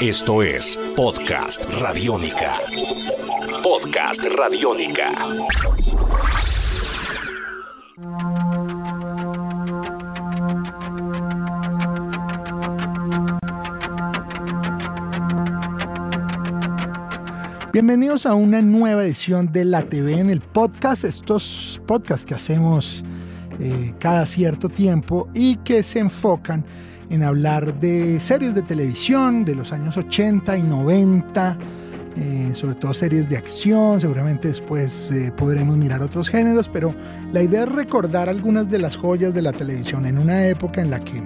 Esto es Podcast Radiónica. Podcast Radiónica. Bienvenidos a una nueva edición de La TV en el podcast, estos podcasts que hacemos eh, cada cierto tiempo y que se enfocan en hablar de series de televisión de los años 80 y 90, eh, sobre todo series de acción, seguramente después eh, podremos mirar otros géneros, pero la idea es recordar algunas de las joyas de la televisión en una época en la que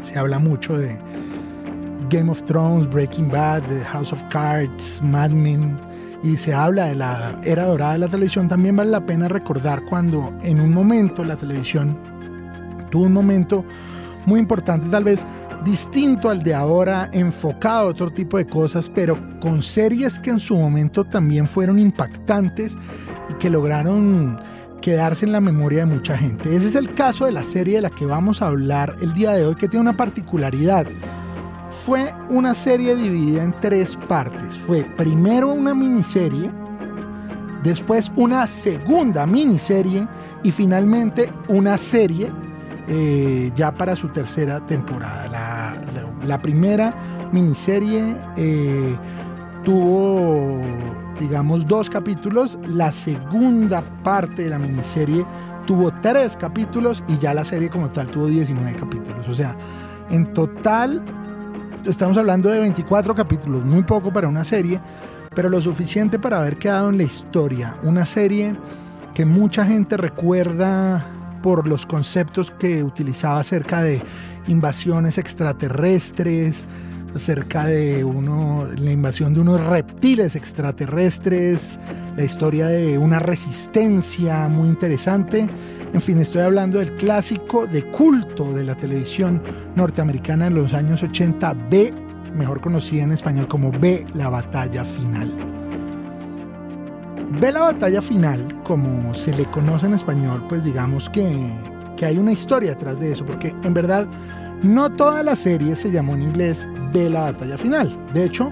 se habla mucho de Game of Thrones, Breaking Bad, House of Cards, Mad Men, y se habla de la era dorada de la televisión, también vale la pena recordar cuando en un momento la televisión tuvo un momento muy importante, tal vez distinto al de ahora, enfocado a otro tipo de cosas, pero con series que en su momento también fueron impactantes y que lograron quedarse en la memoria de mucha gente. Ese es el caso de la serie de la que vamos a hablar el día de hoy, que tiene una particularidad. Fue una serie dividida en tres partes. Fue primero una miniserie, después una segunda miniserie y finalmente una serie eh, ya para su tercera temporada. La, primera miniserie eh, tuvo, digamos, dos capítulos. La segunda parte de la miniserie tuvo tres capítulos y ya la serie como tal tuvo 19 capítulos. O sea, en total estamos hablando de 24 capítulos, muy poco para una serie, pero lo suficiente para haber quedado en la historia. Una serie que mucha gente recuerda por los conceptos que utilizaba acerca de invasiones extraterrestres, acerca de uno, la invasión de unos reptiles extraterrestres, la historia de una resistencia muy interesante. En fin, estoy hablando del clásico de culto de la televisión norteamericana en los años 80, B, mejor conocida en español como B, la batalla final. Ve la batalla final, como se le conoce en español, pues digamos que, que hay una historia detrás de eso, porque en verdad no toda la serie se llamó en inglés Ve la batalla final. De hecho,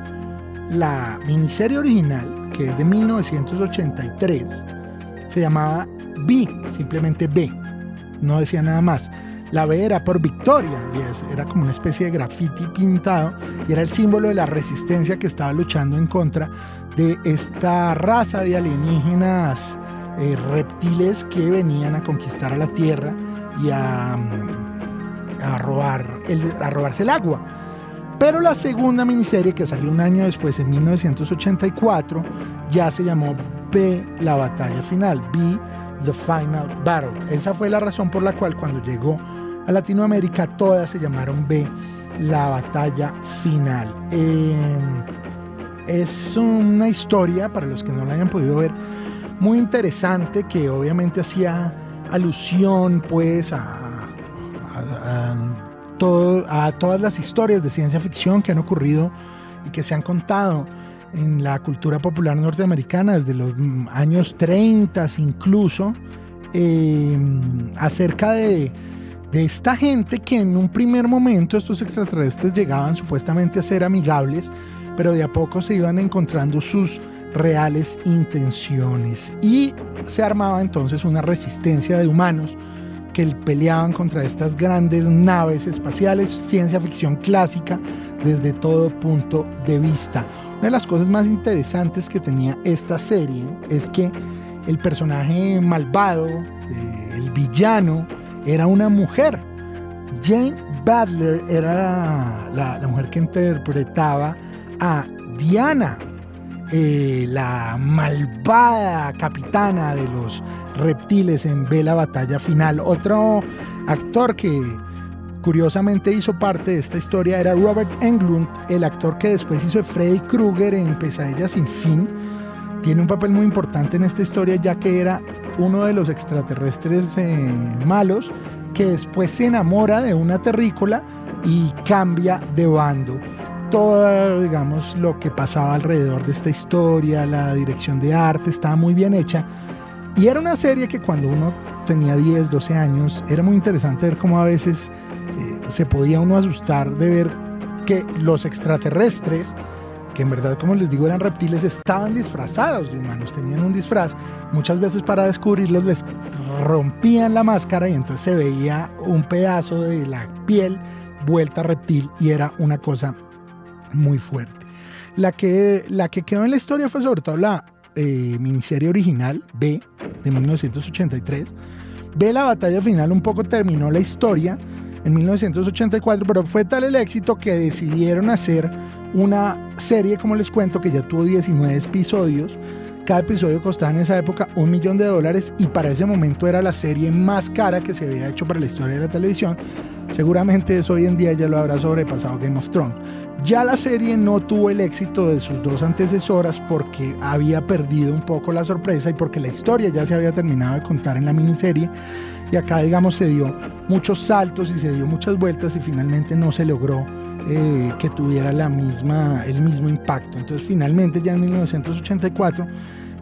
la miniserie original, que es de 1983, se llamaba B, simplemente B, no decía nada más. La B era por victoria y era como una especie de graffiti pintado y era el símbolo de la resistencia que estaba luchando en contra de esta raza de alienígenas eh, reptiles que venían a conquistar a la Tierra y a, mm, a, robar el, a robarse el agua. Pero la segunda miniserie que salió un año después, en 1984, ya se llamó B, la batalla final, B, The Final Battle. Esa fue la razón por la cual cuando llegó a Latinoamérica todas se llamaron B, la batalla final. Eh, es una historia, para los que no la hayan podido ver, muy interesante que obviamente hacía alusión pues a, todo, a todas las historias de ciencia ficción que han ocurrido y que se han contado en la cultura popular norteamericana desde los años 30 incluso, em, acerca de, de, esta gente que en un primer momento estos extraterrestres llegaban supuestamente a ser amigables, pero de a poco se iban encontrando sus reales intenciones. Y se armaba entonces una resistencia de humanos que peleaban contra estas grandes naves espaciales, ciencia ficción clásica desde todo punto de vista. Una de las cosas más interesantes que tenía esta serie es que el personaje malvado, eh, el villano, era una mujer. Jane Butler era la mujer que interpretaba a Diana, eh, la malvada capitana de los reptiles en Vela Batalla Final. Otro actor que curiosamente hizo parte de esta historia era Robert Englund, el actor que después hizo Freddy Krueger en Pesadilla sin fin. Tiene un papel muy importante en esta historia ya que era uno de los extraterrestres eh, malos que después se enamora de una terrícola y cambia de bando todo, digamos, lo que pasaba alrededor de esta historia, la dirección de arte, estaba muy bien hecha. Y era una serie que cuando uno tenía 10, 12 años, era muy interesante ver cómo a veces eh, se podía uno asustar de ver que los extraterrestres, que en verdad como les digo eran reptiles, estaban disfrazados de humanos, tenían un disfraz. Muchas veces para descubrirlos les rompían la máscara y entonces se veía un pedazo de la piel vuelta reptil y era una cosa muy fuerte. La que, la que quedó en la historia fue sobre todo la eh, miniserie original, B, de 1983. B, la batalla final un poco terminó la historia en 1984, pero fue tal el éxito que decidieron hacer una serie, como les cuento, que ya tuvo 19 episodios. Cada episodio costaba en esa época un millón de dólares y para ese momento era la serie más cara que se había hecho para la historia de la televisión. Seguramente eso hoy en día ya lo habrá sobrepasado Game of Thrones. Ya la serie no tuvo el éxito de sus dos antecesoras porque había perdido un poco la sorpresa y porque la historia ya se había terminado de contar en la miniserie y acá digamos se dio muchos saltos y se dio muchas vueltas y finalmente no se logró eh, que tuviera la misma, el mismo impacto. Entonces finalmente ya en 1984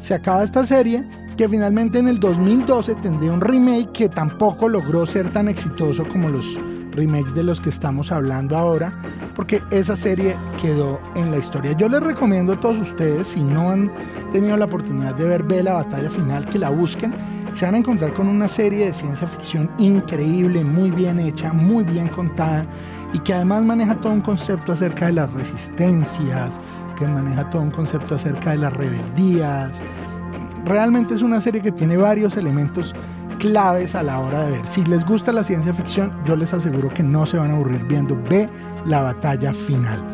se acaba esta serie que finalmente en el 2012 tendría un remake que tampoco logró ser tan exitoso como los remakes de los que estamos hablando ahora, porque esa serie quedó en la historia. Yo les recomiendo a todos ustedes, si no han tenido la oportunidad de ver Ve la batalla final, que la busquen. Se van a encontrar con una serie de ciencia ficción increíble, muy bien hecha, muy bien contada y que además maneja todo un concepto acerca de las resistencias, que maneja todo un concepto acerca de las rebeldías. Realmente es una serie que tiene varios elementos claves a la hora de ver. Si les gusta la ciencia ficción, yo les aseguro que no se van a aburrir viendo Ve la batalla final.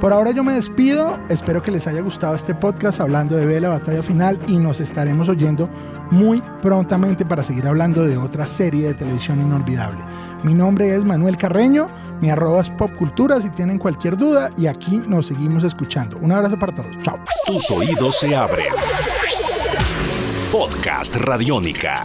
Por ahora yo me despido, espero que les haya gustado este podcast hablando de Ve la batalla final y nos estaremos oyendo muy prontamente para seguir hablando de otra serie de televisión inolvidable. Mi nombre es Manuel Carreño, mi arroba es popcultura si tienen cualquier duda y aquí nos seguimos escuchando. Un abrazo para todos, chao. Tus oídos se abren. Podcast Radiónica.